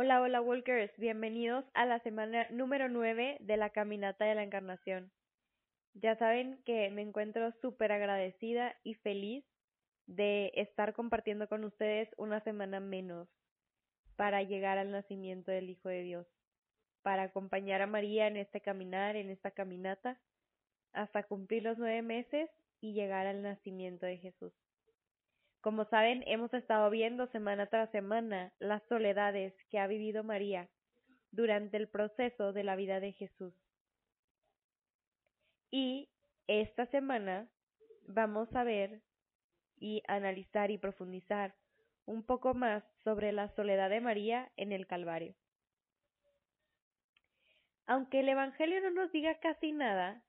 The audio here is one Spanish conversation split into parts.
Hola, hola Walkers, bienvenidos a la semana número 9 de la Caminata de la Encarnación. Ya saben que me encuentro súper agradecida y feliz de estar compartiendo con ustedes una semana menos para llegar al nacimiento del Hijo de Dios, para acompañar a María en este caminar, en esta caminata, hasta cumplir los nueve meses y llegar al nacimiento de Jesús. Como saben, hemos estado viendo semana tras semana las soledades que ha vivido María durante el proceso de la vida de Jesús. Y esta semana vamos a ver y analizar y profundizar un poco más sobre la soledad de María en el Calvario. Aunque el Evangelio no nos diga casi nada,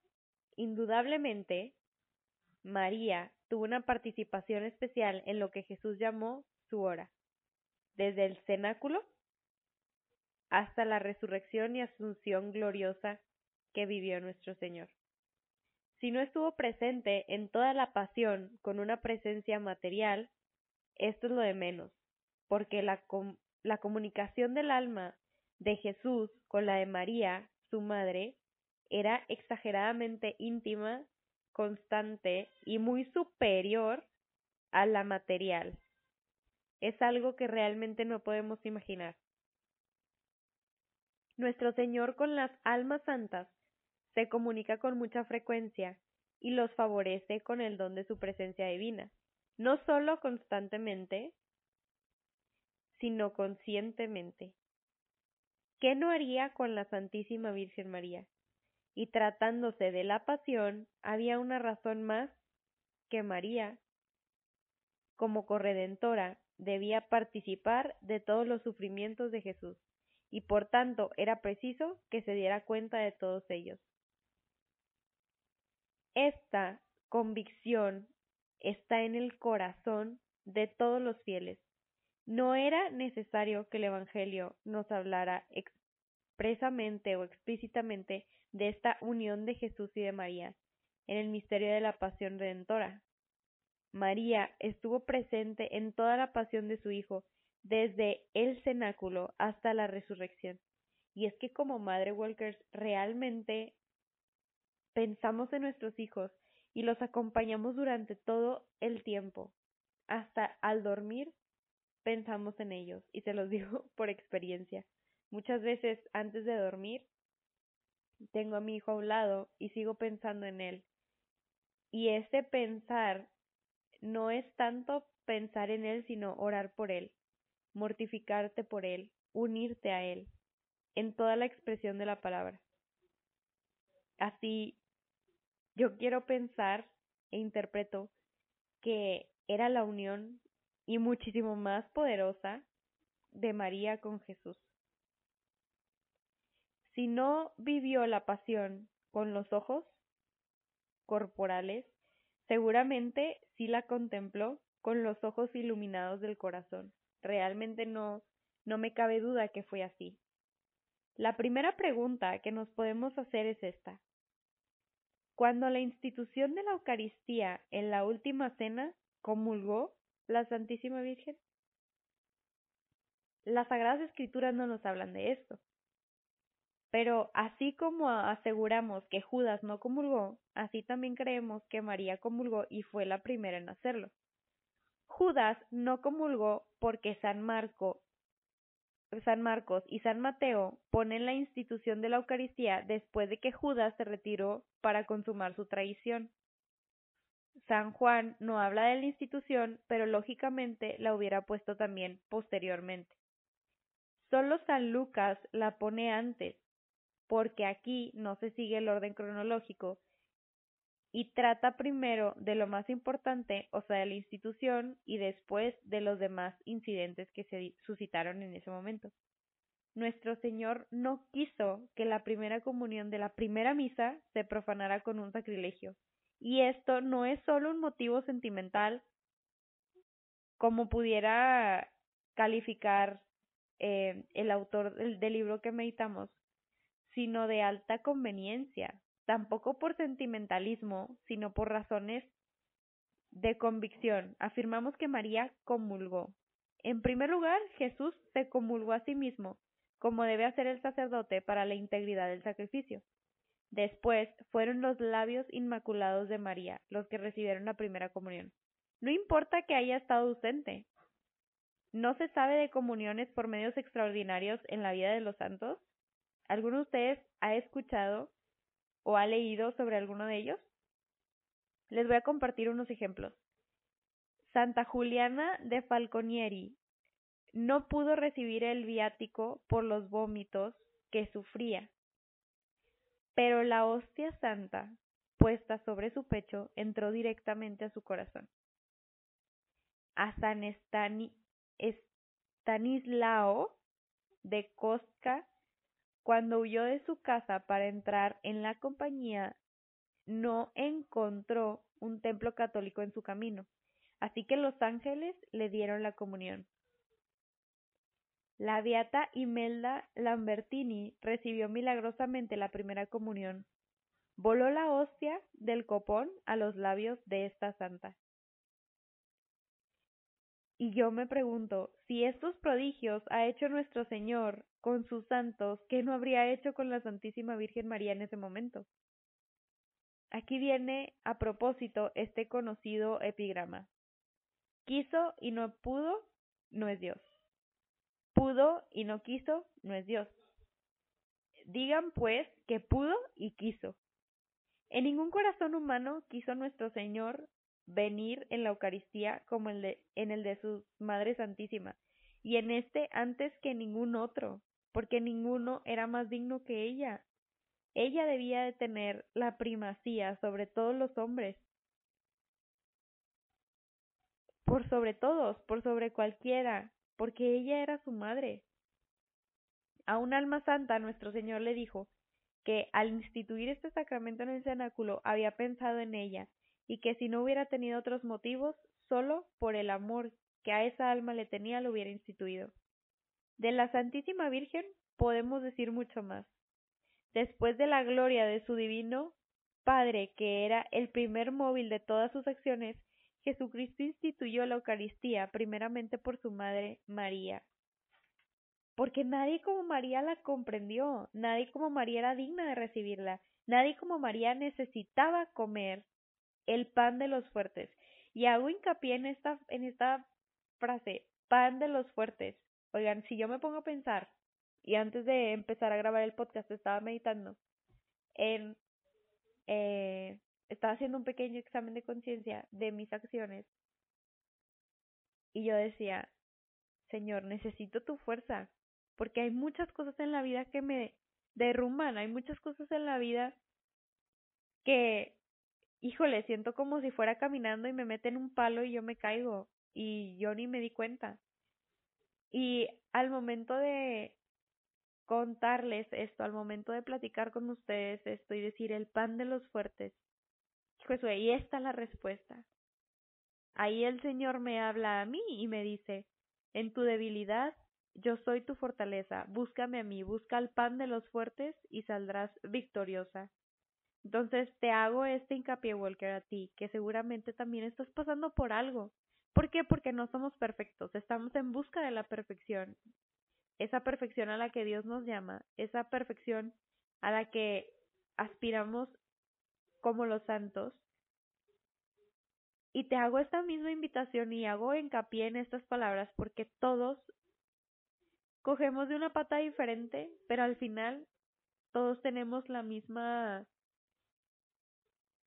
indudablemente María tuvo una participación especial en lo que Jesús llamó su hora, desde el cenáculo hasta la resurrección y asunción gloriosa que vivió nuestro Señor. Si no estuvo presente en toda la pasión con una presencia material, esto es lo de menos, porque la, la comunicación del alma de Jesús con la de María, su madre, era exageradamente íntima constante y muy superior a la material. Es algo que realmente no podemos imaginar. Nuestro Señor con las almas santas se comunica con mucha frecuencia y los favorece con el don de su presencia divina, no solo constantemente, sino conscientemente. ¿Qué no haría con la Santísima Virgen María? Y tratándose de la pasión, había una razón más que María, como corredentora, debía participar de todos los sufrimientos de Jesús, y por tanto era preciso que se diera cuenta de todos ellos. Esta convicción está en el corazón de todos los fieles. No era necesario que el Evangelio nos hablara expresamente o explícitamente de esta unión de Jesús y de María en el misterio de la pasión redentora. María estuvo presente en toda la pasión de su Hijo, desde el cenáculo hasta la resurrección. Y es que como Madre Walkers realmente pensamos en nuestros hijos y los acompañamos durante todo el tiempo. Hasta al dormir pensamos en ellos y se los digo por experiencia. Muchas veces antes de dormir tengo a mi hijo a un lado y sigo pensando en él. Y ese pensar no es tanto pensar en él, sino orar por él, mortificarte por él, unirte a él, en toda la expresión de la palabra. Así, yo quiero pensar e interpreto que era la unión y muchísimo más poderosa de María con Jesús. Si no vivió la pasión con los ojos corporales, seguramente sí la contempló con los ojos iluminados del corazón. Realmente no, no me cabe duda que fue así. La primera pregunta que nos podemos hacer es esta. Cuando la institución de la Eucaristía en la última cena comulgó la Santísima Virgen? Las Sagradas Escrituras no nos hablan de esto. Pero así como aseguramos que Judas no comulgó, así también creemos que María comulgó y fue la primera en hacerlo. Judas no comulgó porque San Marco San Marcos y San Mateo ponen la institución de la Eucaristía después de que Judas se retiró para consumar su traición. San Juan no habla de la institución, pero lógicamente la hubiera puesto también posteriormente. Solo San Lucas la pone antes, porque aquí no se sigue el orden cronológico y trata primero de lo más importante, o sea, de la institución, y después de los demás incidentes que se suscitaron en ese momento. Nuestro Señor no quiso que la primera comunión de la primera misa se profanara con un sacrilegio. Y esto no es solo un motivo sentimental, como pudiera calificar eh, el autor del libro que meditamos, sino de alta conveniencia, tampoco por sentimentalismo, sino por razones de convicción. Afirmamos que María comulgó. En primer lugar, Jesús se comulgó a sí mismo, como debe hacer el sacerdote para la integridad del sacrificio. Después fueron los labios inmaculados de María los que recibieron la primera comunión. No importa que haya estado ausente. ¿No se sabe de comuniones por medios extraordinarios en la vida de los santos? ¿Alguno de ustedes ha escuchado o ha leído sobre alguno de ellos? Les voy a compartir unos ejemplos. Santa Juliana de Falconieri no pudo recibir el viático por los vómitos que sufría, pero la hostia santa puesta sobre su pecho entró directamente a su corazón. A San Estanislao de Cosca, cuando huyó de su casa para entrar en la compañía, no encontró un templo católico en su camino, así que los ángeles le dieron la comunión. La beata Imelda Lambertini recibió milagrosamente la primera comunión. Voló la hostia del copón a los labios de esta santa. Y yo me pregunto, si estos prodigios ha hecho nuestro Señor con sus santos, ¿qué no habría hecho con la Santísima Virgen María en ese momento? Aquí viene a propósito este conocido epigrama. Quiso y no pudo, no es Dios pudo y no quiso, no es Dios. Digan pues que pudo y quiso. En ningún corazón humano quiso nuestro Señor venir en la Eucaristía como el de, en el de su Madre Santísima, y en este antes que ningún otro, porque ninguno era más digno que ella. Ella debía de tener la primacía sobre todos los hombres, por sobre todos, por sobre cualquiera, porque ella era su madre. A un alma santa nuestro Señor le dijo que al instituir este sacramento en el cenáculo había pensado en ella y que si no hubiera tenido otros motivos, solo por el amor que a esa alma le tenía lo hubiera instituido. De la Santísima Virgen podemos decir mucho más. Después de la gloria de su divino Padre, que era el primer móvil de todas sus acciones, Jesucristo instituyó la Eucaristía primeramente por su madre María, porque nadie como María la comprendió, nadie como María era digna de recibirla, nadie como María necesitaba comer el pan de los fuertes. Y hago hincapié en esta, en esta frase, pan de los fuertes. Oigan, si yo me pongo a pensar, y antes de empezar a grabar el podcast estaba meditando en eh, estaba haciendo un pequeño examen de conciencia de mis acciones y yo decía, Señor, necesito tu fuerza, porque hay muchas cosas en la vida que me derrumban, hay muchas cosas en la vida que, híjole, siento como si fuera caminando y me meten un palo y yo me caigo y yo ni me di cuenta. Y al momento de contarles esto, al momento de platicar con ustedes esto y decir el pan de los fuertes, Josué, y esta es la respuesta. Ahí el Señor me habla a mí y me dice, en tu debilidad yo soy tu fortaleza, búscame a mí, busca el pan de los fuertes y saldrás victoriosa. Entonces te hago este hincapié, Walker, a ti, que seguramente también estás pasando por algo. ¿Por qué? Porque no somos perfectos, estamos en busca de la perfección. Esa perfección a la que Dios nos llama, esa perfección a la que aspiramos como los santos. Y te hago esta misma invitación y hago hincapié en estas palabras porque todos cogemos de una pata diferente, pero al final todos tenemos la misma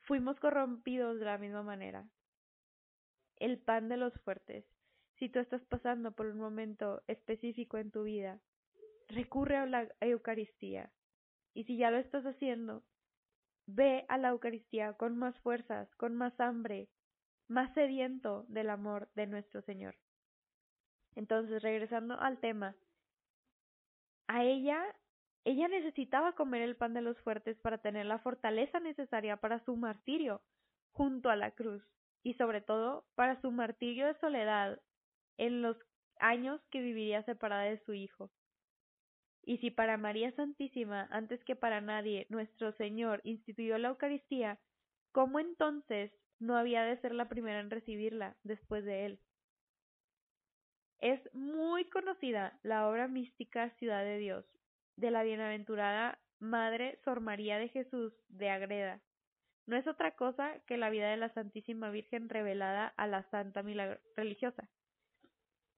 fuimos corrompidos de la misma manera. El pan de los fuertes. Si tú estás pasando por un momento específico en tu vida, recurre a la Eucaristía. Y si ya lo estás haciendo, Ve a la Eucaristía con más fuerzas, con más hambre, más sediento del amor de nuestro Señor. Entonces, regresando al tema, a ella, ella necesitaba comer el pan de los fuertes para tener la fortaleza necesaria para su martirio junto a la cruz y sobre todo para su martirio de soledad en los años que viviría separada de su hijo. Y si para María Santísima, antes que para nadie, nuestro Señor instituyó la Eucaristía, ¿cómo entonces no había de ser la primera en recibirla después de Él? Es muy conocida la obra mística Ciudad de Dios, de la bienaventurada Madre Sor María de Jesús de Agreda. No es otra cosa que la vida de la Santísima Virgen revelada a la Santa Milagro Religiosa.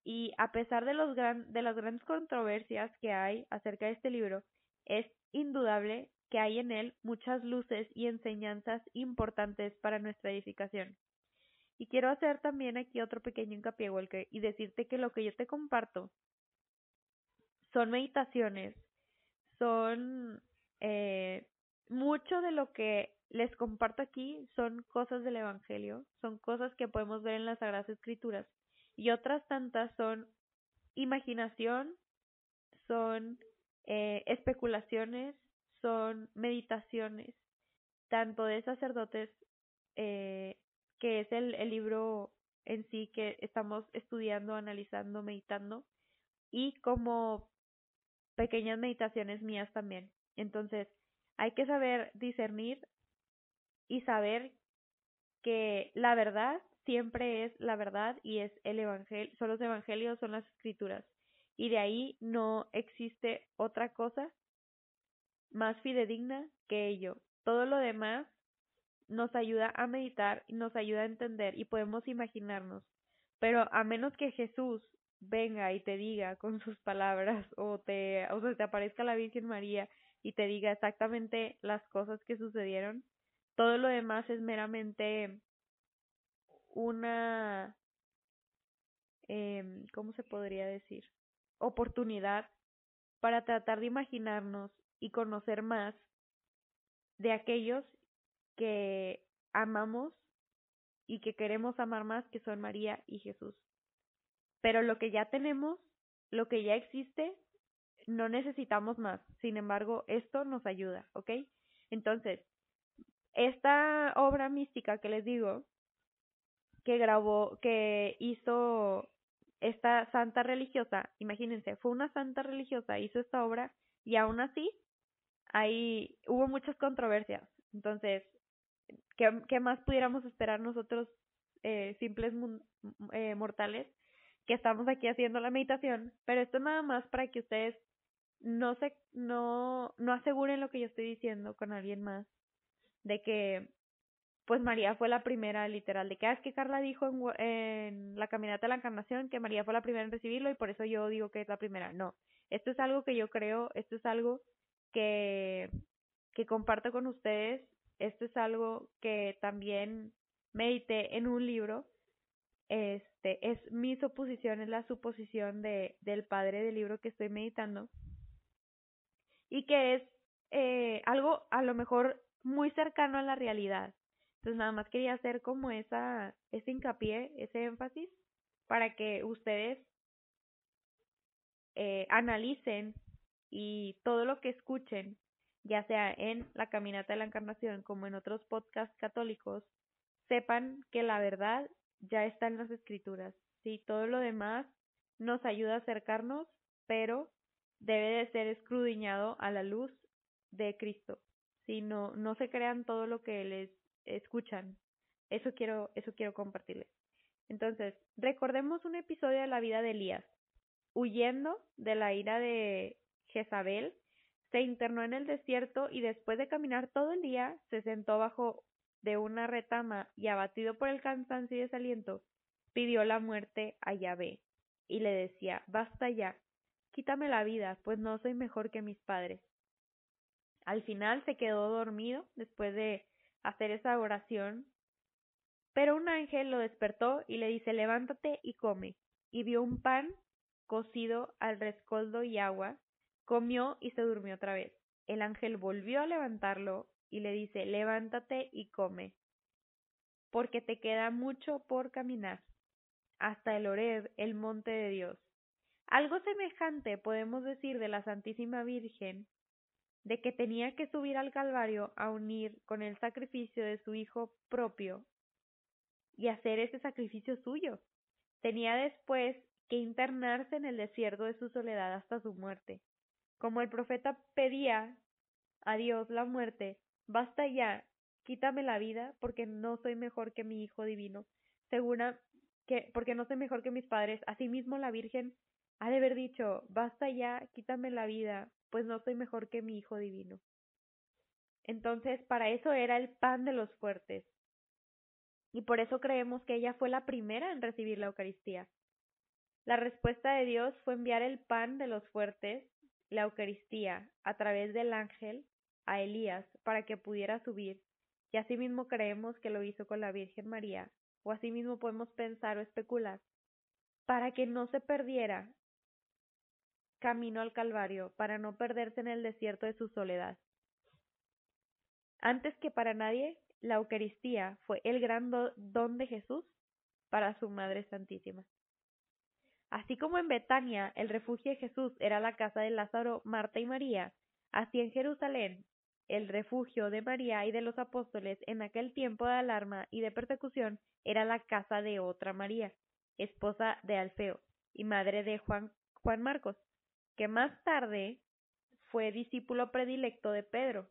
Y a pesar de, los gran, de las grandes controversias que hay acerca de este libro, es indudable que hay en él muchas luces y enseñanzas importantes para nuestra edificación. Y quiero hacer también aquí otro pequeño hincapié, Walker, y decirte que lo que yo te comparto son meditaciones, son eh, mucho de lo que les comparto aquí son cosas del Evangelio, son cosas que podemos ver en las Sagradas Escrituras y otras tantas son imaginación, son eh, especulaciones, son meditaciones, tanto de sacerdotes, eh, que es el, el libro en sí que estamos estudiando, analizando, meditando, y como pequeñas meditaciones mías también. Entonces, hay que saber discernir y saber que la verdad siempre es la verdad y es el evangelio, son los evangelios, son las escrituras. Y de ahí no existe otra cosa más fidedigna que ello. Todo lo demás nos ayuda a meditar nos ayuda a entender y podemos imaginarnos. Pero a menos que Jesús venga y te diga con sus palabras o te, o sea, te aparezca la Virgen María y te diga exactamente las cosas que sucedieron, todo lo demás es meramente una, eh, ¿cómo se podría decir? Oportunidad para tratar de imaginarnos y conocer más de aquellos que amamos y que queremos amar más, que son María y Jesús. Pero lo que ya tenemos, lo que ya existe, no necesitamos más. Sin embargo, esto nos ayuda, ¿ok? Entonces, esta obra mística que les digo, que grabó, que hizo esta santa religiosa, imagínense, fue una santa religiosa, hizo esta obra y aún así ahí hubo muchas controversias. Entonces, ¿qué, qué más pudiéramos esperar nosotros, eh, simples eh, mortales, que estamos aquí haciendo la meditación? Pero esto nada más para que ustedes no se, no, no aseguren lo que yo estoy diciendo con alguien más de que pues María fue la primera literal, de que ah, es que Carla dijo en, en la caminata de la encarnación que María fue la primera en recibirlo y por eso yo digo que es la primera. No, esto es algo que yo creo, esto es algo que, que comparto con ustedes, esto es algo que también medité en un libro, este es mi suposición, es la suposición de, del padre del libro que estoy meditando y que es eh, algo a lo mejor muy cercano a la realidad. Entonces nada más quería hacer como esa, ese hincapié, ese énfasis, para que ustedes eh, analicen y todo lo que escuchen, ya sea en la Caminata de la Encarnación como en otros podcasts católicos, sepan que la verdad ya está en las escrituras. Sí, todo lo demás nos ayuda a acercarnos, pero debe de ser escrudiñado a la luz de Cristo. No, no se crean todo lo que les escuchan. Eso quiero, eso quiero compartirles. Entonces, recordemos un episodio de la vida de Elías. Huyendo de la ira de Jezabel, se internó en el desierto y después de caminar todo el día, se sentó bajo de una retama y abatido por el cansancio y desaliento, pidió la muerte a Yahvé y le decía, basta ya, quítame la vida, pues no soy mejor que mis padres. Al final se quedó dormido después de hacer esa oración, pero un ángel lo despertó y le dice levántate y come. Y vio un pan cocido al rescoldo y agua, comió y se durmió otra vez. El ángel volvió a levantarlo y le dice levántate y come, porque te queda mucho por caminar hasta el Oreb, el monte de Dios. Algo semejante podemos decir de la Santísima Virgen de que tenía que subir al Calvario a unir con el sacrificio de su Hijo propio y hacer ese sacrificio suyo. Tenía después que internarse en el desierto de su soledad hasta su muerte. Como el profeta pedía a Dios la muerte, basta ya, quítame la vida, porque no soy mejor que mi Hijo divino. Segura, que, porque no soy mejor que mis padres, asimismo la Virgen ha de haber dicho, basta ya, quítame la vida, pues no soy mejor que mi Hijo Divino. Entonces, para eso era el pan de los fuertes. Y por eso creemos que ella fue la primera en recibir la Eucaristía. La respuesta de Dios fue enviar el pan de los fuertes, la Eucaristía, a través del ángel a Elías para que pudiera subir, y asimismo creemos que lo hizo con la Virgen María, o asimismo podemos pensar o especular, para que no se perdiera camino al Calvario, para no perderse en el desierto de su soledad. Antes que para nadie, la Eucaristía fue el gran don de Jesús para su Madre Santísima. Así como en Betania el refugio de Jesús era la casa de Lázaro, Marta y María, así en Jerusalén el refugio de María y de los apóstoles en aquel tiempo de alarma y de persecución era la casa de otra María, esposa de Alfeo y madre de Juan, Juan Marcos, que más tarde fue discípulo predilecto de Pedro,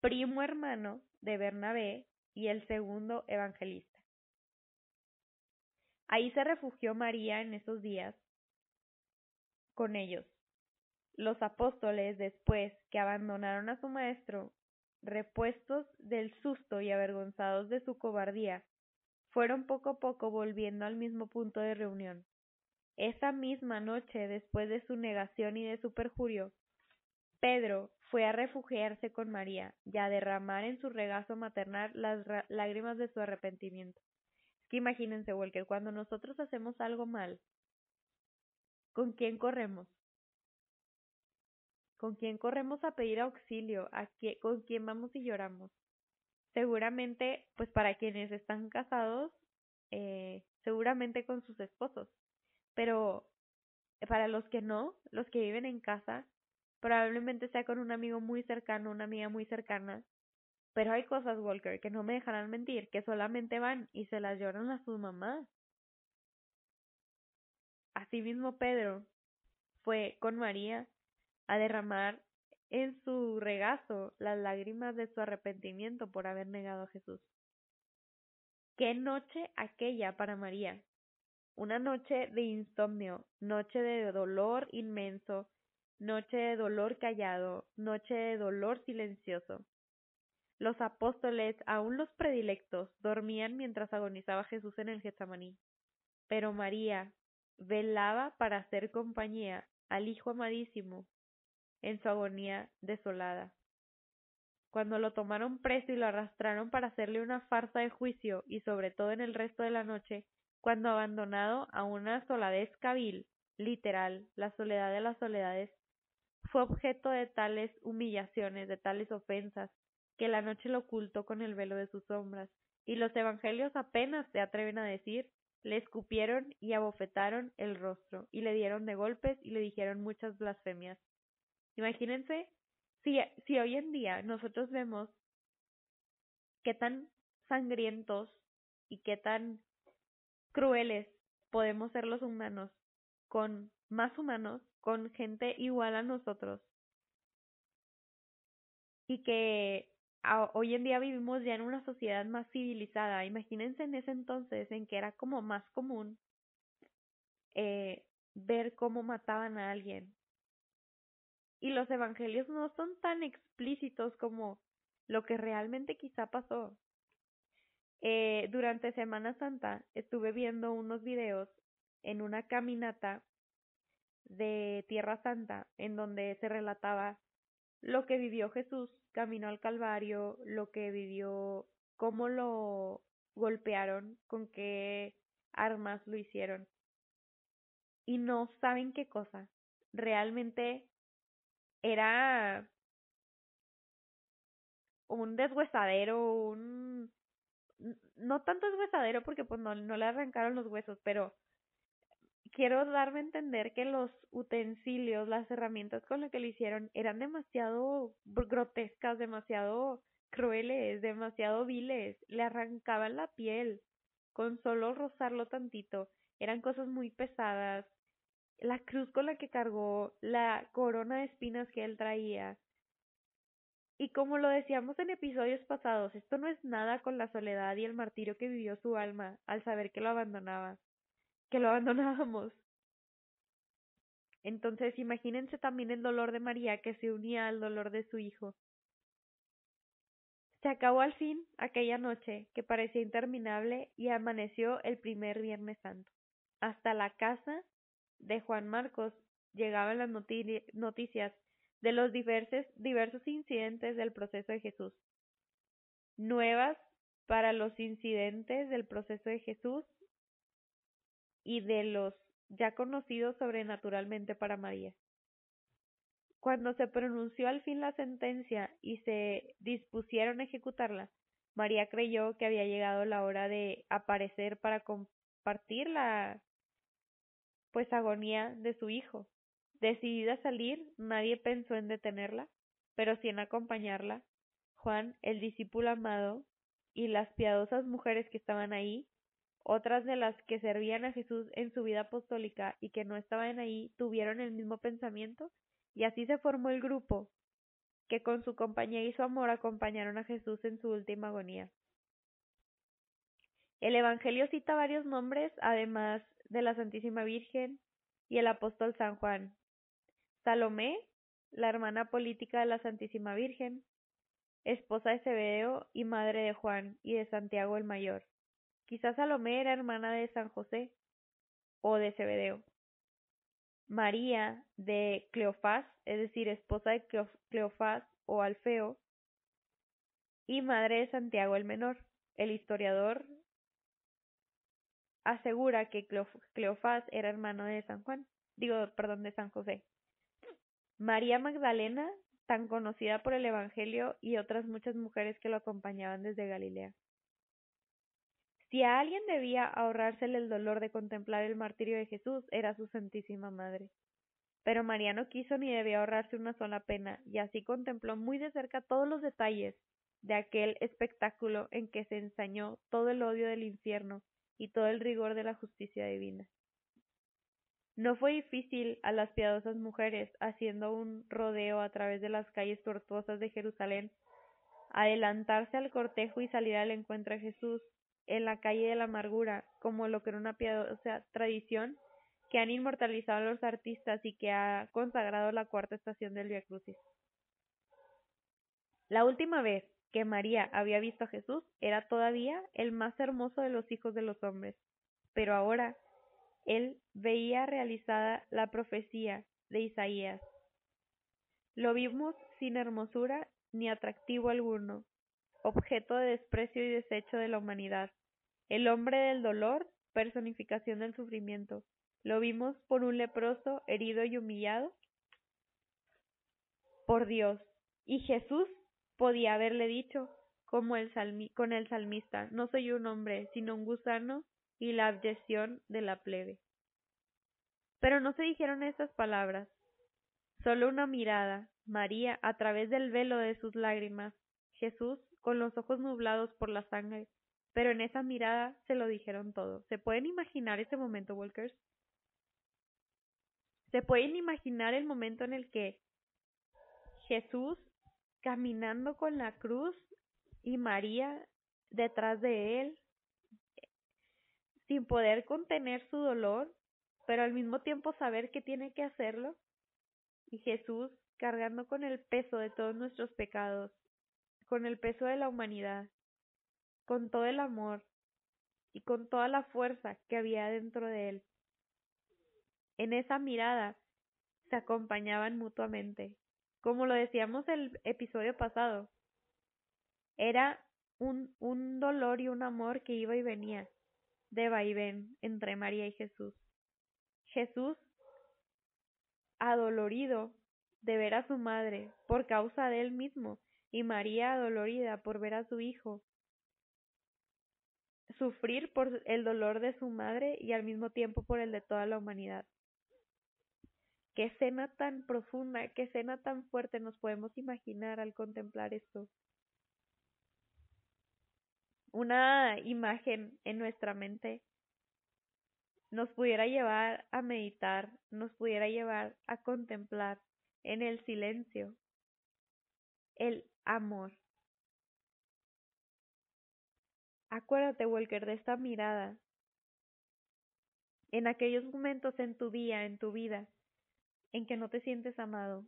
primo hermano de Bernabé y el segundo evangelista. Ahí se refugió María en esos días con ellos. Los apóstoles, después que abandonaron a su maestro, repuestos del susto y avergonzados de su cobardía, fueron poco a poco volviendo al mismo punto de reunión. Esa misma noche, después de su negación y de su perjurio, Pedro fue a refugiarse con María y a derramar en su regazo maternal las lágrimas de su arrepentimiento. Es que imagínense, Walker, cuando nosotros hacemos algo mal, ¿con quién corremos? ¿Con quién corremos a pedir auxilio? ¿A ¿Con quién vamos y lloramos? Seguramente, pues para quienes están casados, eh, seguramente con sus esposos. Pero para los que no, los que viven en casa, probablemente sea con un amigo muy cercano, una amiga muy cercana. Pero hay cosas, Walker, que no me dejarán mentir, que solamente van y se las lloran a sus mamás. Asimismo, Pedro fue con María a derramar en su regazo las lágrimas de su arrepentimiento por haber negado a Jesús. Qué noche aquella para María, una noche de insomnio, noche de dolor inmenso, noche de dolor callado, noche de dolor silencioso. Los apóstoles, aun los predilectos, dormían mientras agonizaba Jesús en el Getsemaní. Pero María velaba para hacer compañía al Hijo amadísimo en su agonía desolada. Cuando lo tomaron preso y lo arrastraron para hacerle una farsa de juicio y sobre todo en el resto de la noche, cuando abandonado a una soledad cabil, literal, la soledad de las soledades, fue objeto de tales humillaciones, de tales ofensas, que la noche lo ocultó con el velo de sus sombras, y los evangelios apenas se atreven a decir, le escupieron y abofetaron el rostro, y le dieron de golpes y le dijeron muchas blasfemias. Imagínense si, si hoy en día nosotros vemos qué tan sangrientos y qué tan crueles podemos ser los humanos con más humanos, con gente igual a nosotros. Y que hoy en día vivimos ya en una sociedad más civilizada. Imagínense en ese entonces en que era como más común eh, ver cómo mataban a alguien. Y los evangelios no son tan explícitos como lo que realmente quizá pasó. Eh, durante Semana Santa estuve viendo unos videos en una caminata de Tierra Santa en donde se relataba lo que vivió Jesús camino al Calvario, lo que vivió, cómo lo golpearon, con qué armas lo hicieron. Y no saben qué cosa. Realmente era un deshuesadero, un no tanto deshuesadero porque pues no, no le arrancaron los huesos, pero quiero darme a entender que los utensilios, las herramientas con las que lo hicieron eran demasiado grotescas, demasiado crueles, demasiado viles, le arrancaban la piel. Con solo rozarlo tantito, eran cosas muy pesadas, la cruz con la que cargó, la corona de espinas que él traía, y como lo decíamos en episodios pasados, esto no es nada con la soledad y el martirio que vivió su alma al saber que lo abandonaba. que lo abandonábamos. Entonces imagínense también el dolor de María que se unía al dolor de su hijo. Se acabó al fin aquella noche que parecía interminable y amaneció el primer Viernes Santo. Hasta la casa de Juan Marcos llegaban las noticias de los diversos, diversos incidentes del proceso de Jesús. Nuevas para los incidentes del proceso de Jesús y de los ya conocidos sobrenaturalmente para María. Cuando se pronunció al fin la sentencia y se dispusieron a ejecutarla, María creyó que había llegado la hora de aparecer para compartir la pues agonía de su hijo. Decidida a salir, nadie pensó en detenerla, pero sí en acompañarla. Juan, el discípulo amado, y las piadosas mujeres que estaban ahí, otras de las que servían a Jesús en su vida apostólica y que no estaban ahí, tuvieron el mismo pensamiento, y así se formó el grupo que con su compañía y su amor acompañaron a Jesús en su última agonía. El Evangelio cita varios nombres, además de la Santísima Virgen y el apóstol San Juan. Salomé, la hermana política de la Santísima Virgen, esposa de Zebedeo y madre de Juan y de Santiago el Mayor. Quizás Salomé era hermana de San José o de Zebedeo. María de Cleofás, es decir, esposa de Cleofás o Alfeo, y madre de Santiago el Menor. El historiador asegura que Cleofás era hermano de San Juan, digo, perdón, de San José. María Magdalena, tan conocida por el Evangelio y otras muchas mujeres que lo acompañaban desde Galilea. Si a alguien debía ahorrársele el dolor de contemplar el martirio de Jesús, era su Santísima Madre. Pero María no quiso ni debía ahorrarse una sola pena, y así contempló muy de cerca todos los detalles de aquel espectáculo en que se ensañó todo el odio del infierno y todo el rigor de la justicia divina. No fue difícil a las piadosas mujeres, haciendo un rodeo a través de las calles tortuosas de Jerusalén, adelantarse al cortejo y salir al encuentro de Jesús en la calle de la amargura, como lo que era una piadosa tradición que han inmortalizado los artistas y que ha consagrado la cuarta estación del Via Crucis. La última vez que María había visto a Jesús era todavía el más hermoso de los hijos de los hombres, pero ahora él veía realizada la profecía de Isaías. Lo vimos sin hermosura ni atractivo alguno, objeto de desprecio y desecho de la humanidad, el hombre del dolor, personificación del sufrimiento. Lo vimos por un leproso, herido y humillado por Dios. Y Jesús podía haberle dicho, como el con el salmista, no soy un hombre, sino un gusano y la abyección de la plebe. Pero no se dijeron estas palabras, solo una mirada, María, a través del velo de sus lágrimas, Jesús, con los ojos nublados por la sangre, pero en esa mirada se lo dijeron todo. ¿Se pueden imaginar ese momento, Walkers? ¿Se pueden imaginar el momento en el que Jesús caminando con la cruz y María detrás de él, sin poder contener su dolor, pero al mismo tiempo saber que tiene que hacerlo, y Jesús cargando con el peso de todos nuestros pecados, con el peso de la humanidad, con todo el amor y con toda la fuerza que había dentro de él. En esa mirada se acompañaban mutuamente, como lo decíamos el episodio pasado, era un, un dolor y un amor que iba y venía de vaivén entre María y Jesús. Jesús, adolorido de ver a su madre por causa de él mismo, y María adolorida por ver a su hijo sufrir por el dolor de su madre y al mismo tiempo por el de toda la humanidad. Qué escena tan profunda, qué escena tan fuerte nos podemos imaginar al contemplar esto. Una imagen en nuestra mente nos pudiera llevar a meditar, nos pudiera llevar a contemplar en el silencio el amor. Acuérdate, Walker, de esta mirada en aquellos momentos en tu día, en tu vida, en que no te sientes amado.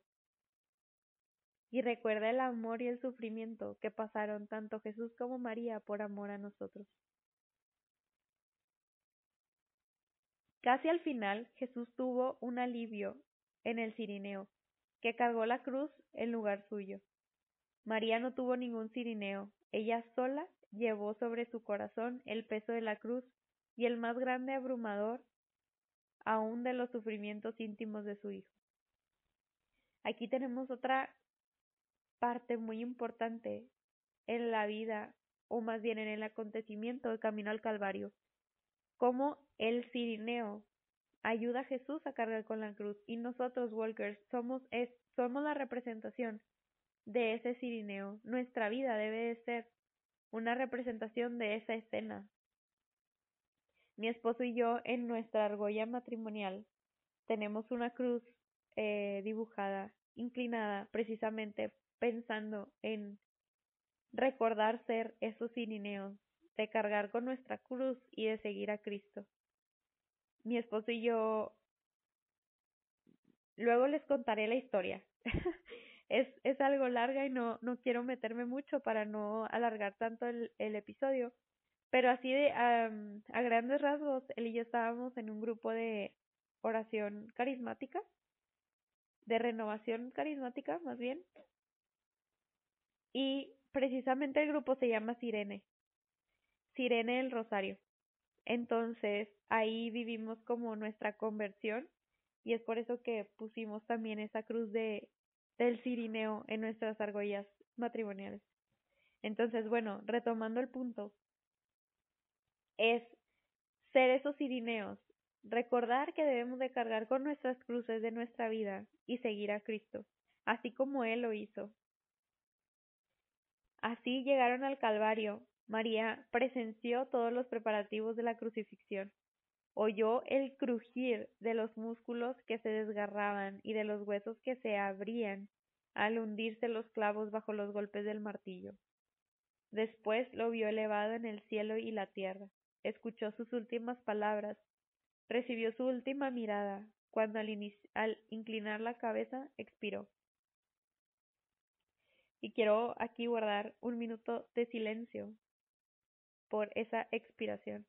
Y recuerda el amor y el sufrimiento que pasaron tanto Jesús como María por amor a nosotros. Casi al final Jesús tuvo un alivio en el Cirineo, que cargó la cruz en lugar suyo. María no tuvo ningún Cirineo, ella sola llevó sobre su corazón el peso de la cruz y el más grande abrumador aún de los sufrimientos íntimos de su hijo. Aquí tenemos otra parte muy importante en la vida, o más bien en el acontecimiento de camino al Calvario, cómo el Cirineo ayuda a Jesús a cargar con la cruz y nosotros, Walkers, somos, somos la representación de ese Cirineo. Nuestra vida debe de ser una representación de esa escena. Mi esposo y yo en nuestra argolla matrimonial tenemos una cruz eh, dibujada, inclinada, precisamente pensando en recordar ser esos Cirineos de cargar con nuestra cruz y de seguir a Cristo. Mi esposo y yo luego les contaré la historia. es, es algo larga y no, no quiero meterme mucho para no alargar tanto el, el episodio. Pero así de a grandes rasgos, él y yo estábamos en un grupo de oración carismática, de renovación carismática más bien. Y precisamente el grupo se llama Sirene. Sirene del Rosario. Entonces ahí vivimos como nuestra conversión y es por eso que pusimos también esa cruz de del Cirineo en nuestras argollas matrimoniales. Entonces, bueno, retomando el punto, es ser esos Cirineos, recordar que debemos de cargar con nuestras cruces de nuestra vida y seguir a Cristo, así como Él lo hizo. Así llegaron al Calvario María presenció todos los preparativos de la crucifixión. Oyó el crujir de los músculos que se desgarraban y de los huesos que se abrían al hundirse los clavos bajo los golpes del martillo. Después lo vio elevado en el cielo y la tierra, escuchó sus últimas palabras, recibió su última mirada, cuando al, al inclinar la cabeza expiró. Y quiero aquí guardar un minuto de silencio por esa expiración.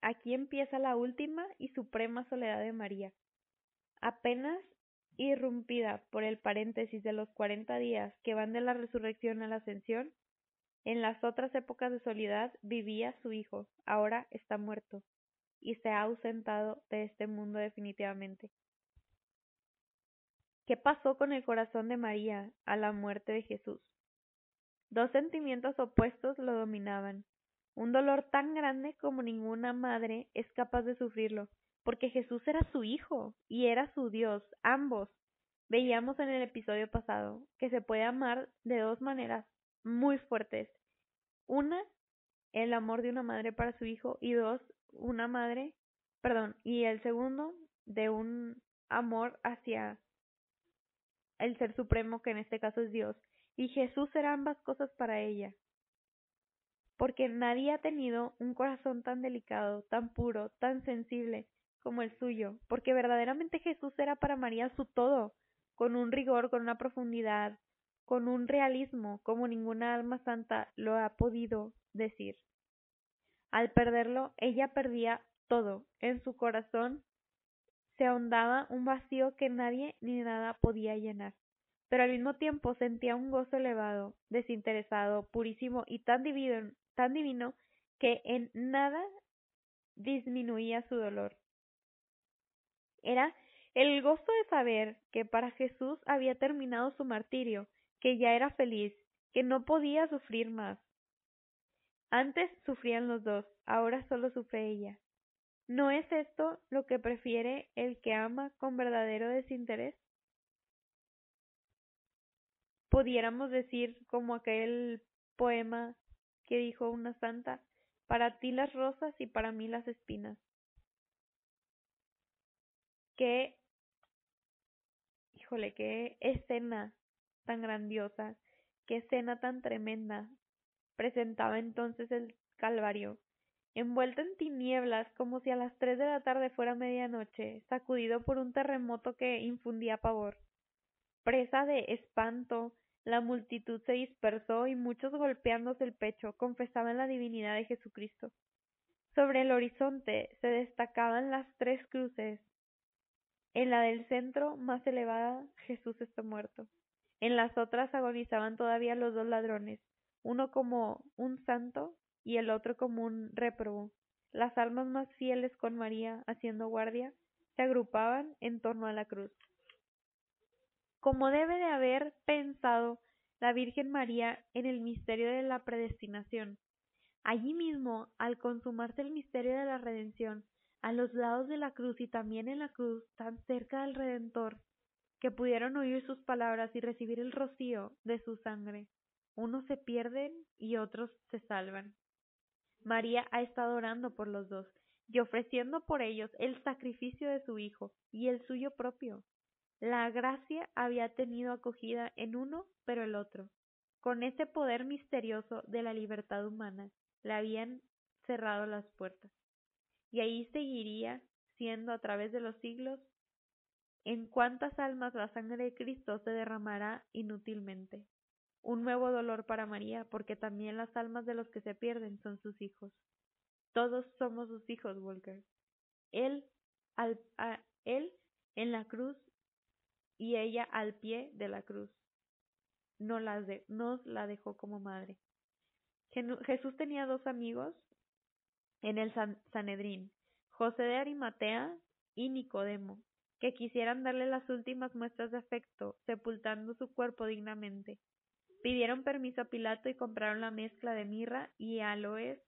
Aquí empieza la última y suprema soledad de María. Apenas irrumpida por el paréntesis de los cuarenta días que van de la resurrección a la ascensión, en las otras épocas de soledad vivía su hijo, ahora está muerto, y se ha ausentado de este mundo definitivamente. ¿Qué pasó con el corazón de María a la muerte de Jesús? Dos sentimientos opuestos lo dominaban, un dolor tan grande como ninguna madre es capaz de sufrirlo, porque Jesús era su Hijo y era su Dios, ambos. Veíamos en el episodio pasado que se puede amar de dos maneras muy fuertes. Una, el amor de una madre para su hijo y dos, una madre, perdón, y el segundo, de un amor hacia el ser supremo que en este caso es Dios. Y Jesús era ambas cosas para ella. Porque nadie ha tenido un corazón tan delicado, tan puro, tan sensible, como el suyo, porque verdaderamente Jesús era para María su todo, con un rigor, con una profundidad, con un realismo como ninguna alma santa lo ha podido decir. Al perderlo, ella perdía todo. En su corazón se ahondaba un vacío que nadie ni nada podía llenar. Pero al mismo tiempo sentía un gozo elevado, desinteresado, purísimo y tan divino, tan divino que en nada disminuía su dolor. Era el gozo de saber que para Jesús había terminado su martirio, que ya era feliz, que no podía sufrir más. Antes sufrían los dos, ahora solo sufre ella. ¿No es esto lo que prefiere el que ama con verdadero desinterés? Pudiéramos decir como aquel poema que dijo una santa, para ti las rosas y para mí las espinas. Qué, híjole, qué escena tan grandiosa, qué escena tan tremenda presentaba entonces el Calvario, envuelto en tinieblas como si a las tres de la tarde fuera medianoche, sacudido por un terremoto que infundía pavor. Presa de espanto, la multitud se dispersó y muchos golpeándose el pecho confesaban la divinidad de Jesucristo. Sobre el horizonte se destacaban las tres cruces. En la del centro, más elevada, Jesús está muerto. En las otras agonizaban todavía los dos ladrones, uno como un santo y el otro como un réprobo. Las almas más fieles con María, haciendo guardia, se agrupaban en torno a la cruz. Como debe de haber pensado la Virgen María en el misterio de la predestinación. Allí mismo, al consumarse el misterio de la redención, a los lados de la cruz y también en la cruz, tan cerca del Redentor, que pudieron oír sus palabras y recibir el rocío de su sangre. Unos se pierden y otros se salvan. María ha estado orando por los dos y ofreciendo por ellos el sacrificio de su Hijo y el suyo propio. La gracia había tenido acogida en uno, pero el otro. Con ese poder misterioso de la libertad humana, le habían cerrado las puertas. Y ahí seguiría siendo a través de los siglos en cuántas almas la sangre de Cristo se derramará inútilmente. Un nuevo dolor para María, porque también las almas de los que se pierden son sus hijos. Todos somos sus hijos, Walker. Él, al, él en la cruz y ella al pie de la cruz. No las de, nos la dejó como madre. Jesús tenía dos amigos en el Sanedrín, José de Arimatea y Nicodemo, que quisieran darle las últimas muestras de afecto, sepultando su cuerpo dignamente. Pidieron permiso a Pilato y compraron la mezcla de mirra y aloes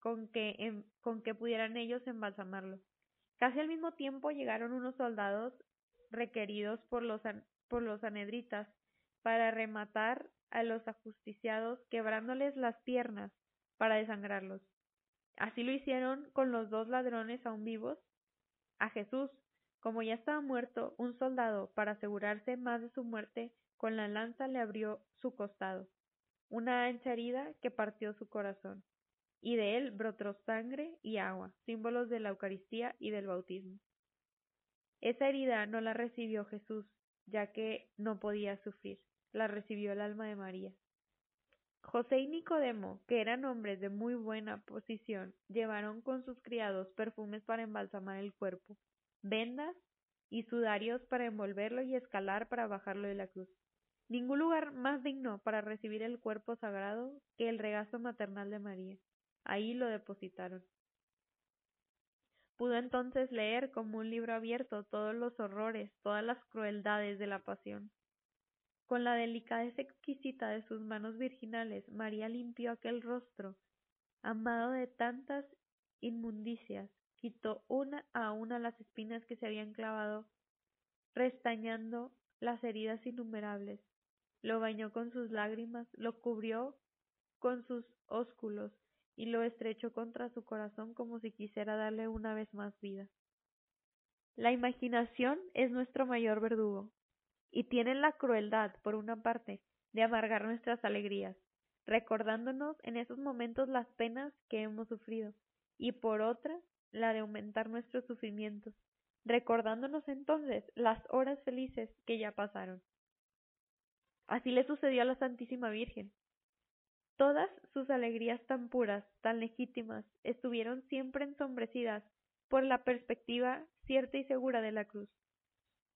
con que, em, con que pudieran ellos embalsamarlo. Casi al mismo tiempo llegaron unos soldados requeridos por los, por los anedritas para rematar a los ajusticiados quebrándoles las piernas para desangrarlos. Así lo hicieron con los dos ladrones aún vivos. A Jesús, como ya estaba muerto, un soldado, para asegurarse más de su muerte, con la lanza le abrió su costado, una ancha herida que partió su corazón, y de él brotó sangre y agua, símbolos de la Eucaristía y del bautismo. Esa herida no la recibió Jesús, ya que no podía sufrir, la recibió el alma de María. José y Nicodemo, que eran hombres de muy buena posición, llevaron con sus criados perfumes para embalsamar el cuerpo, vendas y sudarios para envolverlo y escalar para bajarlo de la cruz. Ningún lugar más digno para recibir el cuerpo sagrado que el regazo maternal de María. Ahí lo depositaron. Pudo entonces leer como un libro abierto todos los horrores, todas las crueldades de la pasión. Con la delicadeza exquisita de sus manos virginales, María limpió aquel rostro, amado de tantas inmundicias, quitó una a una las espinas que se habían clavado, restañando las heridas innumerables, lo bañó con sus lágrimas, lo cubrió con sus ósculos, y lo estrechó contra su corazón como si quisiera darle una vez más vida. La imaginación es nuestro mayor verdugo, y tiene la crueldad, por una parte, de amargar nuestras alegrías, recordándonos en esos momentos las penas que hemos sufrido, y por otra, la de aumentar nuestros sufrimientos, recordándonos entonces las horas felices que ya pasaron. Así le sucedió a la Santísima Virgen, Todas sus alegrías tan puras, tan legítimas, estuvieron siempre ensombrecidas por la perspectiva cierta y segura de la cruz.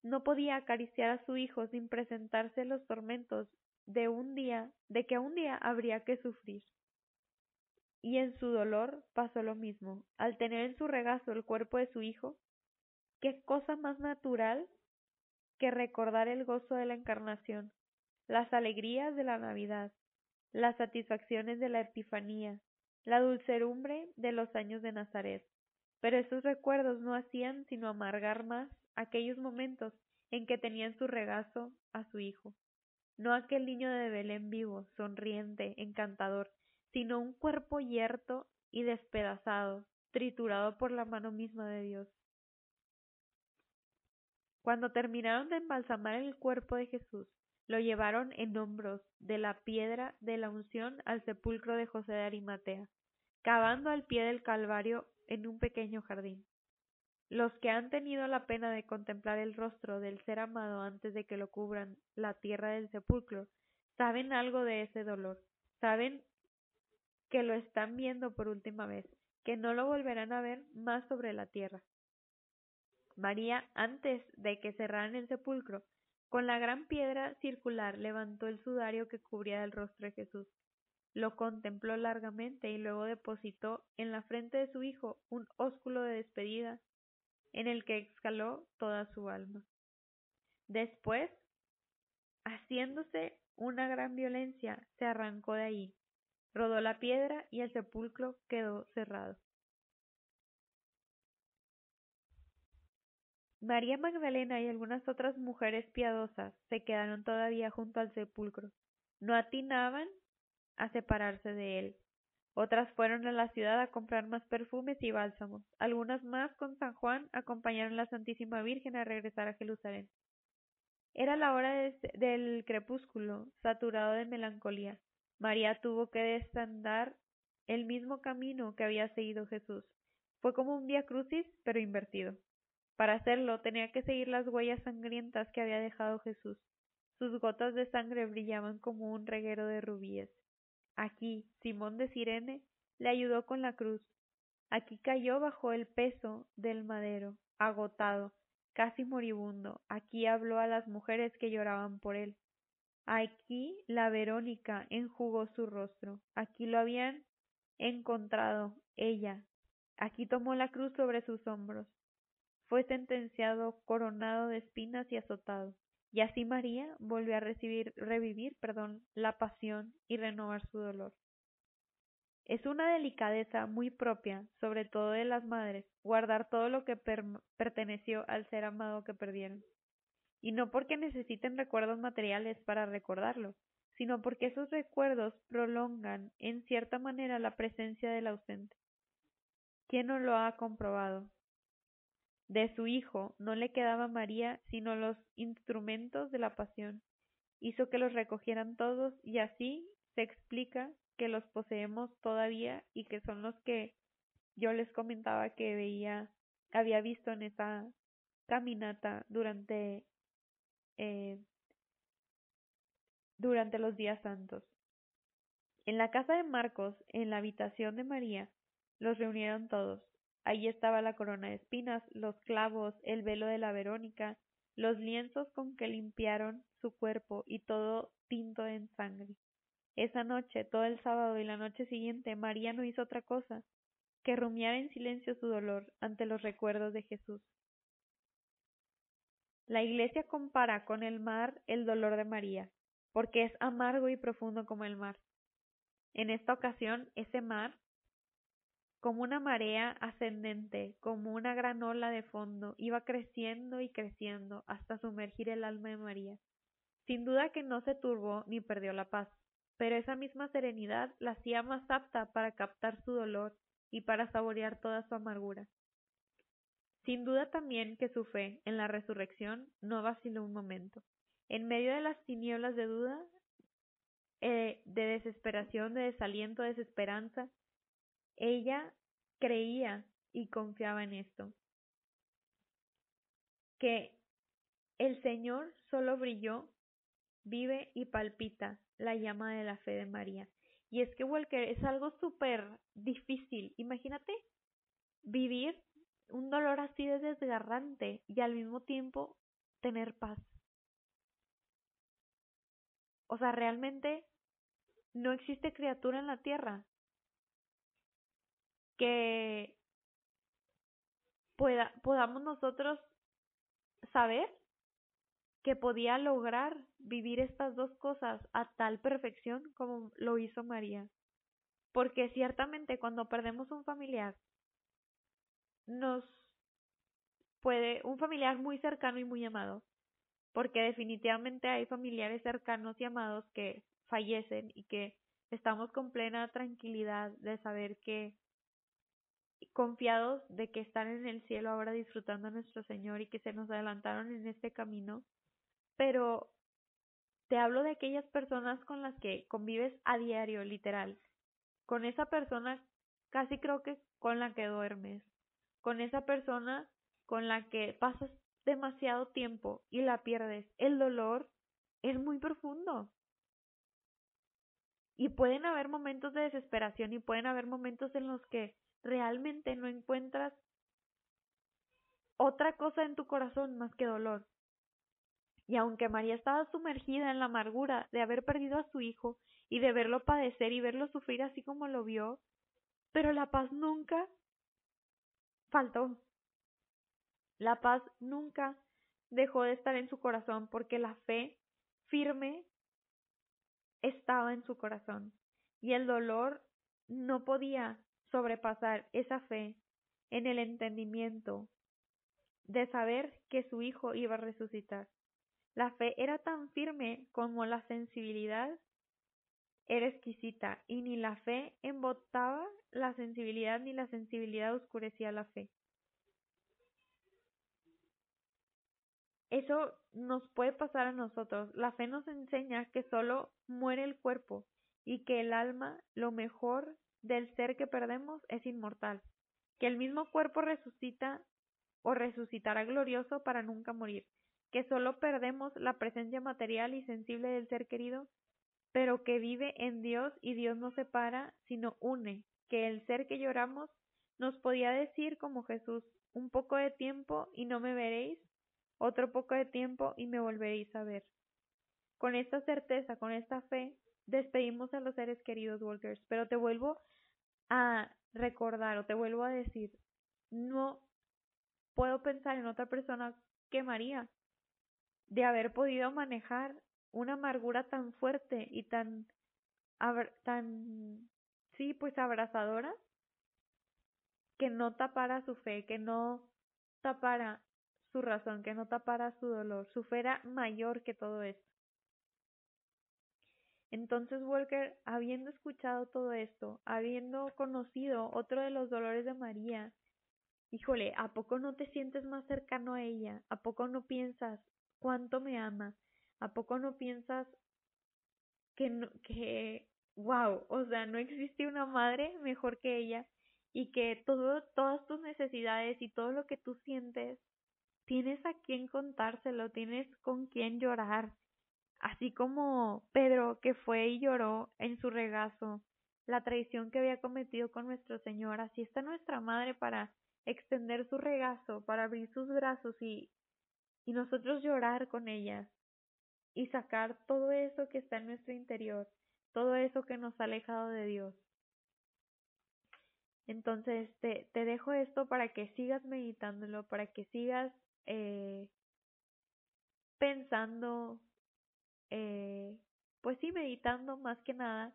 No podía acariciar a su hijo sin presentarse los tormentos de un día, de que un día habría que sufrir. Y en su dolor pasó lo mismo. Al tener en su regazo el cuerpo de su hijo, qué cosa más natural que recordar el gozo de la encarnación, las alegrías de la Navidad, las satisfacciones de la Epifanía, la dulcerumbre de los años de Nazaret. Pero esos recuerdos no hacían sino amargar más aquellos momentos en que tenían su regazo a su hijo. No aquel niño de Belén vivo, sonriente, encantador, sino un cuerpo yerto y despedazado, triturado por la mano misma de Dios. Cuando terminaron de embalsamar el cuerpo de Jesús, lo llevaron en hombros de la piedra de la unción al sepulcro de José de Arimatea, cavando al pie del Calvario en un pequeño jardín. Los que han tenido la pena de contemplar el rostro del ser amado antes de que lo cubran la tierra del sepulcro, saben algo de ese dolor, saben que lo están viendo por última vez, que no lo volverán a ver más sobre la tierra. María, antes de que cerraran el sepulcro, con la gran piedra circular levantó el sudario que cubría el rostro de Jesús. Lo contempló largamente y luego depositó en la frente de su hijo un ósculo de despedida en el que exhaló toda su alma. Después, haciéndose una gran violencia, se arrancó de ahí, rodó la piedra y el sepulcro quedó cerrado. María Magdalena y algunas otras mujeres piadosas se quedaron todavía junto al sepulcro. No atinaban a separarse de él. Otras fueron a la ciudad a comprar más perfumes y bálsamos. Algunas más con San Juan acompañaron a la Santísima Virgen a regresar a Jerusalén. Era la hora del crepúsculo, saturado de melancolía. María tuvo que desandar el mismo camino que había seguido Jesús. Fue como un vía crucis, pero invertido. Para hacerlo tenía que seguir las huellas sangrientas que había dejado Jesús. Sus gotas de sangre brillaban como un reguero de rubíes. Aquí, Simón de Sirene le ayudó con la cruz. Aquí cayó bajo el peso del madero, agotado, casi moribundo. Aquí habló a las mujeres que lloraban por él. Aquí la Verónica enjugó su rostro. Aquí lo habían encontrado ella. Aquí tomó la cruz sobre sus hombros fue sentenciado coronado de espinas y azotado. Y así María volvió a recibir, revivir perdón, la pasión y renovar su dolor. Es una delicadeza muy propia, sobre todo de las madres, guardar todo lo que perteneció al ser amado que perdieron. Y no porque necesiten recuerdos materiales para recordarlo, sino porque esos recuerdos prolongan en cierta manera la presencia del ausente. ¿Quién no lo ha comprobado? De su Hijo no le quedaba a María sino los instrumentos de la pasión. Hizo que los recogieran todos y así se explica que los poseemos todavía y que son los que yo les comentaba que veía, había visto en esa caminata durante eh, durante los días santos. En la casa de Marcos, en la habitación de María, los reunieron todos, Allí estaba la corona de espinas, los clavos, el velo de la Verónica, los lienzos con que limpiaron su cuerpo y todo tinto en sangre. Esa noche, todo el sábado y la noche siguiente, María no hizo otra cosa que rumiar en silencio su dolor ante los recuerdos de Jesús. La Iglesia compara con el mar el dolor de María, porque es amargo y profundo como el mar. En esta ocasión, ese mar como una marea ascendente, como una gran ola de fondo, iba creciendo y creciendo hasta sumergir el alma de María. Sin duda que no se turbó ni perdió la paz, pero esa misma serenidad la hacía más apta para captar su dolor y para saborear toda su amargura. Sin duda también que su fe en la resurrección no vaciló un momento. En medio de las tinieblas de duda, eh, de desesperación, de desaliento, de desesperanza, ella creía y confiaba en esto, que el Señor solo brilló, vive y palpita la llama de la fe de María. Y es que Walker es algo súper difícil. Imagínate vivir un dolor así de desgarrante y al mismo tiempo tener paz. O sea, realmente no existe criatura en la tierra que pueda, podamos nosotros saber que podía lograr vivir estas dos cosas a tal perfección como lo hizo María. Porque ciertamente cuando perdemos un familiar, nos puede, un familiar muy cercano y muy amado, porque definitivamente hay familiares cercanos y amados que fallecen y que estamos con plena tranquilidad de saber que confiados de que están en el cielo ahora disfrutando a nuestro Señor y que se nos adelantaron en este camino, pero te hablo de aquellas personas con las que convives a diario, literal. Con esa persona casi creo que con la que duermes. Con esa persona con la que pasas demasiado tiempo y la pierdes. El dolor es muy profundo. Y pueden haber momentos de desesperación y pueden haber momentos en los que realmente no encuentras otra cosa en tu corazón más que dolor. Y aunque María estaba sumergida en la amargura de haber perdido a su hijo y de verlo padecer y verlo sufrir así como lo vio, pero la paz nunca faltó. La paz nunca dejó de estar en su corazón porque la fe firme estaba en su corazón y el dolor no podía sobrepasar esa fe en el entendimiento de saber que su hijo iba a resucitar. La fe era tan firme como la sensibilidad era exquisita y ni la fe embotaba la sensibilidad ni la sensibilidad oscurecía la fe. Eso nos puede pasar a nosotros. La fe nos enseña que solo muere el cuerpo y que el alma, lo mejor del ser que perdemos, es inmortal. Que el mismo cuerpo resucita o resucitará glorioso para nunca morir que solo perdemos la presencia material y sensible del ser querido, pero que vive en Dios y Dios no separa, sino une, que el ser que lloramos nos podía decir como Jesús, un poco de tiempo y no me veréis, otro poco de tiempo y me volveréis a ver. Con esta certeza, con esta fe, despedimos a los seres queridos, Walkers, pero te vuelvo a recordar o te vuelvo a decir, no puedo pensar en otra persona que María, de haber podido manejar una amargura tan fuerte y tan, tan, sí, pues abrazadora, que no tapara su fe, que no tapara su razón, que no tapara su dolor. Su fe era mayor que todo esto. Entonces Walker, habiendo escuchado todo esto, habiendo conocido otro de los dolores de María, híjole, ¿a poco no te sientes más cercano a ella? ¿A poco no piensas, cuánto me ama. ¿A poco no piensas que, no, que, wow, o sea, no existe una madre mejor que ella y que todo, todas tus necesidades y todo lo que tú sientes, tienes a quien contárselo, tienes con quien llorar. Así como Pedro que fue y lloró en su regazo la traición que había cometido con nuestro Señor, así está nuestra madre para extender su regazo, para abrir sus brazos y y nosotros llorar con ellas y sacar todo eso que está en nuestro interior, todo eso que nos ha alejado de Dios. Entonces te, te dejo esto para que sigas meditándolo, para que sigas eh, pensando, eh, pues sí, meditando más que nada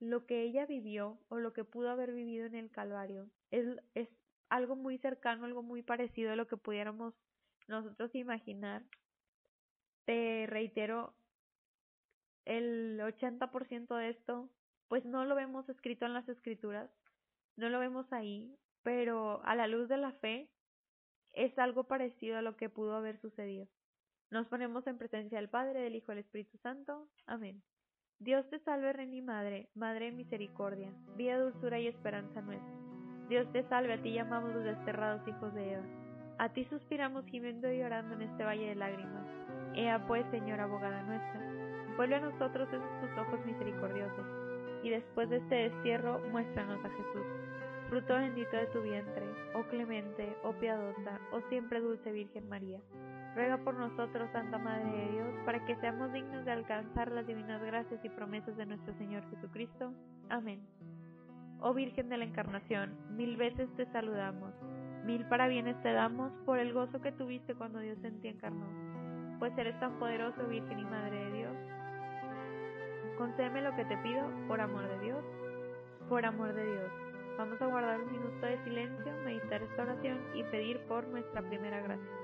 lo que ella vivió o lo que pudo haber vivido en el Calvario. Es, es algo muy cercano, algo muy parecido a lo que pudiéramos nosotros imaginar, te reitero, el 80% de esto, pues no lo vemos escrito en las escrituras, no lo vemos ahí, pero a la luz de la fe es algo parecido a lo que pudo haber sucedido. Nos ponemos en presencia del Padre, del Hijo y del Espíritu Santo. Amén. Dios te salve, Reina y Madre, Madre de Misericordia, vida, dulzura y esperanza nuestra. Dios te salve, a ti llamamos los desterrados hijos de Eva. A ti suspiramos gimiendo y llorando en este valle de lágrimas. Ea pues, Señora abogada nuestra, vuelve a nosotros esos tus ojos misericordiosos, y después de este destierro, muéstranos a Jesús, fruto bendito de tu vientre, oh clemente, oh piadosa, oh siempre dulce Virgen María. Ruega por nosotros, Santa Madre de Dios, para que seamos dignos de alcanzar las divinas gracias y promesas de nuestro Señor Jesucristo. Amén. Oh Virgen de la Encarnación, mil veces te saludamos Mil parabienes te damos por el gozo que tuviste cuando Dios en ti encarnó, pues eres tan poderoso, Virgen y Madre de Dios. Concédeme lo que te pido por amor de Dios, por amor de Dios. Vamos a guardar un minuto de silencio, meditar esta oración y pedir por nuestra primera gracia.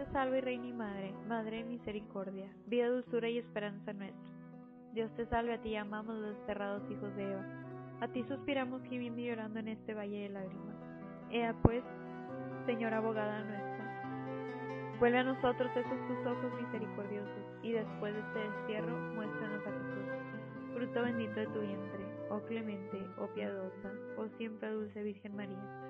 Te salve, Reina y Madre, Madre de misericordia, vida, dulzura y esperanza nuestra. Dios te salve, a ti amamos los desterrados hijos de Eva. A ti suspiramos gimiendo y llorando en este valle de lágrimas. Ea pues, Señora abogada nuestra, vuelve a nosotros esos tus ojos misericordiosos, y después de este destierro, muéstranos a Jesús, fruto bendito de tu vientre, oh clemente, oh piadosa, oh siempre dulce Virgen María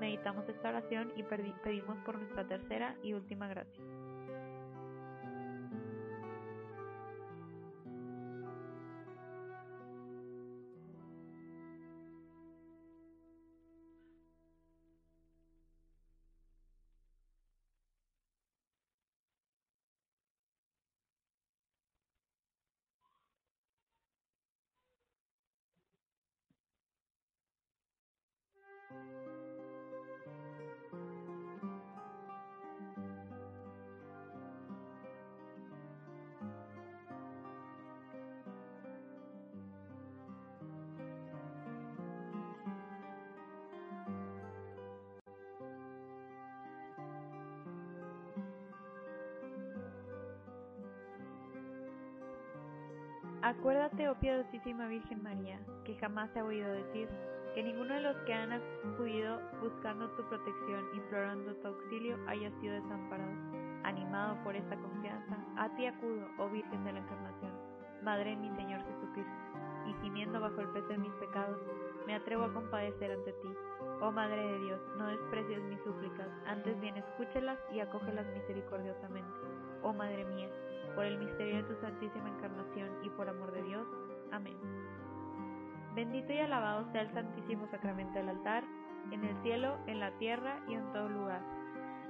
meditamos esta oración y pedimos por nuestra tercera y última gracia. Acuérdate, oh piadosísima Virgen María, que jamás te ha oído decir que ninguno de los que han acudido buscando tu protección, implorando tu auxilio, haya sido desamparado. Animado por esta confianza, a ti acudo, oh Virgen de la Encarnación, Madre de mi Señor Jesucristo, y gimiendo bajo el peso de mis pecados, me atrevo a compadecer ante ti. Oh Madre de Dios, no desprecies mis súplicas, antes bien escúchelas y acógelas misericordiosamente. Oh Madre mía, por el misterio de tu santísima encarnación y por amor de Dios. Amén. Bendito y alabado sea el santísimo sacramento del altar, en el cielo, en la tierra y en todo lugar.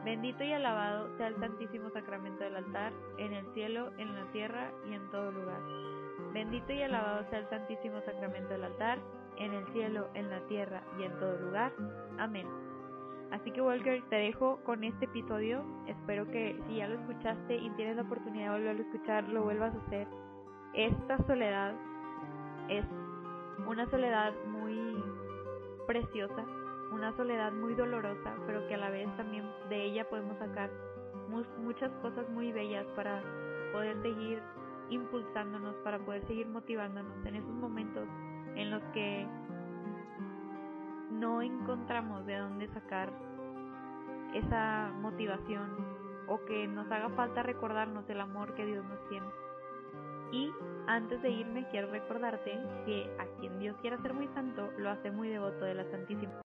Bendito y alabado sea el santísimo sacramento del altar, en el cielo, en la tierra y en todo lugar. Bendito y alabado sea el santísimo sacramento del altar, en el cielo, en la tierra y en todo lugar. Amén. Así que Walker, te dejo con este episodio. Espero que si ya lo escuchaste y tienes la oportunidad de volverlo a escuchar, lo vuelvas a hacer. Esta soledad es una soledad muy preciosa, una soledad muy dolorosa, pero que a la vez también de ella podemos sacar muchas cosas muy bellas para poder seguir impulsándonos, para poder seguir motivándonos en esos momentos en los que no encontramos de dónde sacar esa motivación o que nos haga falta recordarnos del amor que Dios nos tiene. Y antes de irme quiero recordarte que a quien Dios quiera ser muy santo lo hace muy devoto de la Santísima.